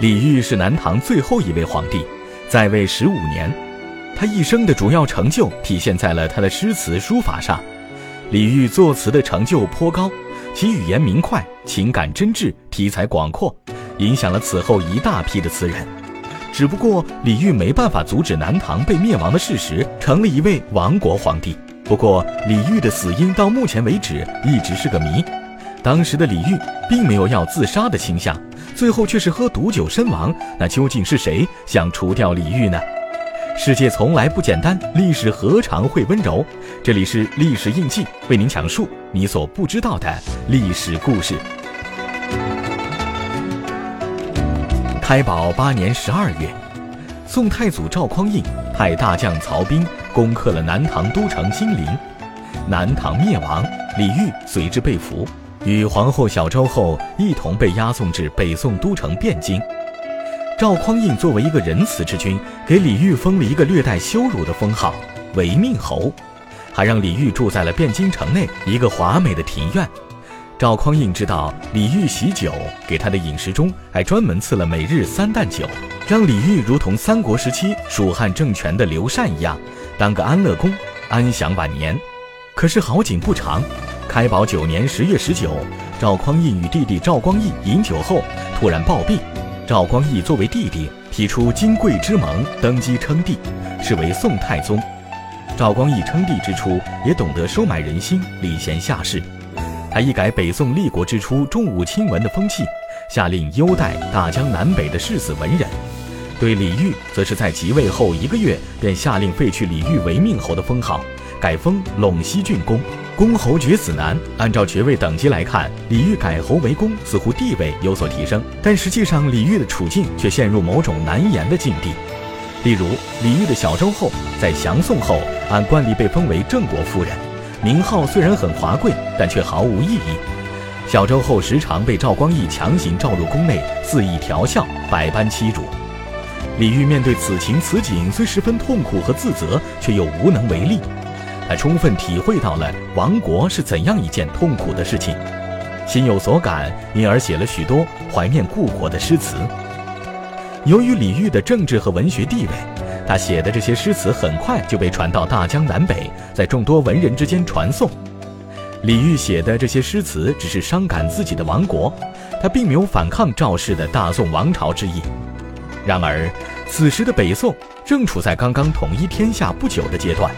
李煜是南唐最后一位皇帝，在位十五年。他一生的主要成就体现在了他的诗词书法上。李煜作词的成就颇高，其语言明快，情感真挚，题材广阔，影响了此后一大批的词人。只不过李煜没办法阻止南唐被灭亡的事实，成了一位亡国皇帝。不过李煜的死因到目前为止一直是个谜。当时的李煜并没有要自杀的倾向，最后却是喝毒酒身亡。那究竟是谁想除掉李煜呢？世界从来不简单，历史何尝会温柔？这里是历史印记，为您讲述你所不知道的历史故事。开宝八年十二月，宋太祖赵匡胤派大将曹彬攻克了南唐都城金陵，南唐灭亡，李煜随之被俘，与皇后小周后一同被押送至北宋都城汴京。赵匡胤作为一个仁慈之君，给李煜封了一个略带羞辱的封号——违命侯，还让李煜住在了汴京城内一个华美的庭院。赵匡胤知道李煜喜酒，给他的饮食中还专门赐了每日三担酒，让李煜如同三国时期蜀汉政权的刘禅一样，当个安乐公，安享晚年。可是好景不长，开宝九年十月十九，赵匡胤与弟弟赵光义饮酒后突然暴毙。赵光义作为弟弟，提出金贵之盟，登基称帝，是为宋太宗。赵光义称帝之初，也懂得收买人心，礼贤下士。他一改北宋立国之初重武轻文的风气，下令优待大江南北的士子文人。对李煜，则是在即位后一个月，便下令废去李煜为命侯的封号，改封陇西郡公。公侯爵子男，按照爵位等级来看，李煜改侯为公，似乎地位有所提升，但实际上李煜的处境却陷入某种难言的境地。例如，李煜的小周后在降宋后，按惯例被封为郑国夫人，名号虽然很华贵，但却毫无意义。小周后时常被赵光义强行召入宫内，肆意调笑，百般欺辱。李煜面对此情此景，虽十分痛苦和自责，却又无能为力。他充分体会到了亡国是怎样一件痛苦的事情，心有所感，因而写了许多怀念故国的诗词。由于李煜的政治和文学地位，他写的这些诗词很快就被传到大江南北，在众多文人之间传颂。李煜写的这些诗词只是伤感自己的亡国，他并没有反抗赵氏的大宋王朝之意。然而，此时的北宋正处在刚刚统一天下不久的阶段。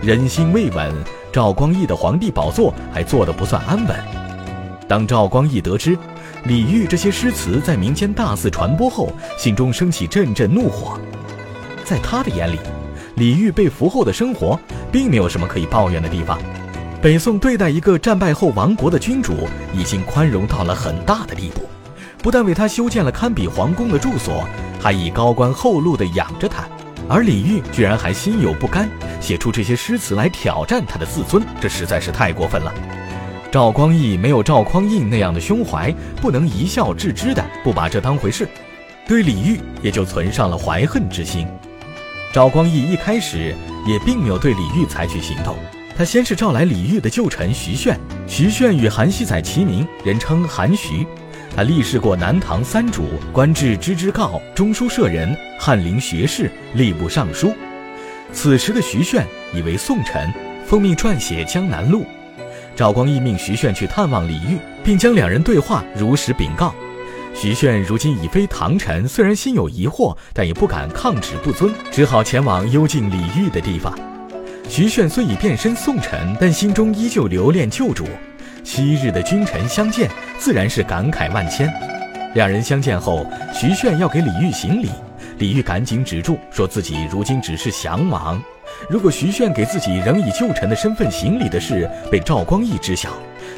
人心未稳，赵光义的皇帝宝座还坐得不算安稳。当赵光义得知李煜这些诗词在民间大肆传播后，心中升起阵阵怒火。在他的眼里，李煜被俘后的生活并没有什么可以抱怨的地方。北宋对待一个战败后亡国的君主，已经宽容到了很大的地步，不但为他修建了堪比皇宫的住所，还以高官厚禄的养着他。而李煜居然还心有不甘。写出这些诗词来挑战他的自尊，这实在是太过分了。赵光义没有赵匡胤那样的胸怀，不能一笑置之的不把这当回事，对李煜也就存上了怀恨之心。赵光义一开始也并没有对李煜采取行动，他先是召来李煜的旧臣徐铉，徐铉与韩熙载齐名，人称韩徐。他历仕过南唐三主，官至知之诰、中书舍人、翰林学士、吏部尚书。此时的徐铉已为宋臣，奉命撰写《江南录》。赵光义命徐铉去探望李煜，并将两人对话如实禀告。徐铉如今已非唐臣，虽然心有疑惑，但也不敢抗旨不遵，只好前往幽禁李煜的地方。徐铉虽已变身宋臣，但心中依旧留恋旧主。昔日的君臣相见，自然是感慨万千。两人相见后，徐铉要给李煜行礼。李煜赶紧止住，说自己如今只是降王。如果徐铉给自己仍以旧臣的身份行礼的事被赵光义知晓，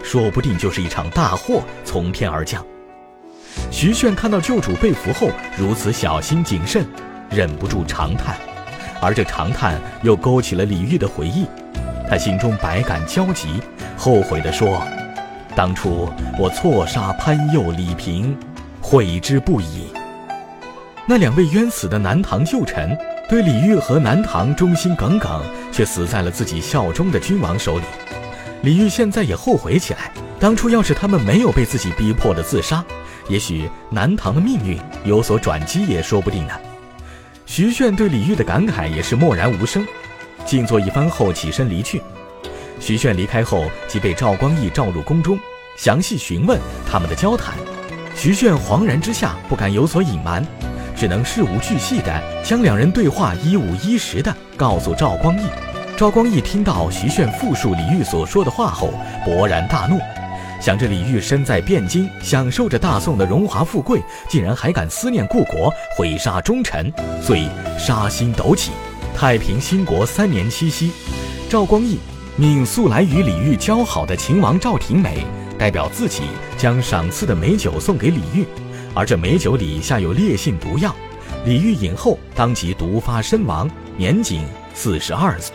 说不定就是一场大祸从天而降。徐铉看到旧主被俘后如此小心谨慎，忍不住长叹，而这长叹又勾起了李煜的回忆，他心中百感交集，后悔地说：“当初我错杀潘佑、李平，悔之不已。”那两位冤死的南唐旧臣，对李煜和南唐忠心耿耿，却死在了自己效忠的君王手里。李煜现在也后悔起来，当初要是他们没有被自己逼迫的自杀，也许南唐的命运有所转机也说不定呢。徐铉对李煜的感慨也是默然无声，静坐一番后起身离去。徐铉离开后，即被赵光义召入宫中，详细询问他们的交谈。徐铉惶然之下，不敢有所隐瞒，只能事无巨细地将两人对话一五一十地告诉赵光义。赵光义听到徐铉复述李煜所说的话后，勃然大怒。想着李煜身在汴京，享受着大宋的荣华富贵，竟然还敢思念故国，毁杀忠臣，遂杀心陡起。太平兴国三年七夕，赵光义命素来与李煜交好的秦王赵廷美代表自己将赏赐的美酒送给李煜，而这美酒里下有烈性毒药，李煜饮后当即毒发身亡，年仅四十二岁。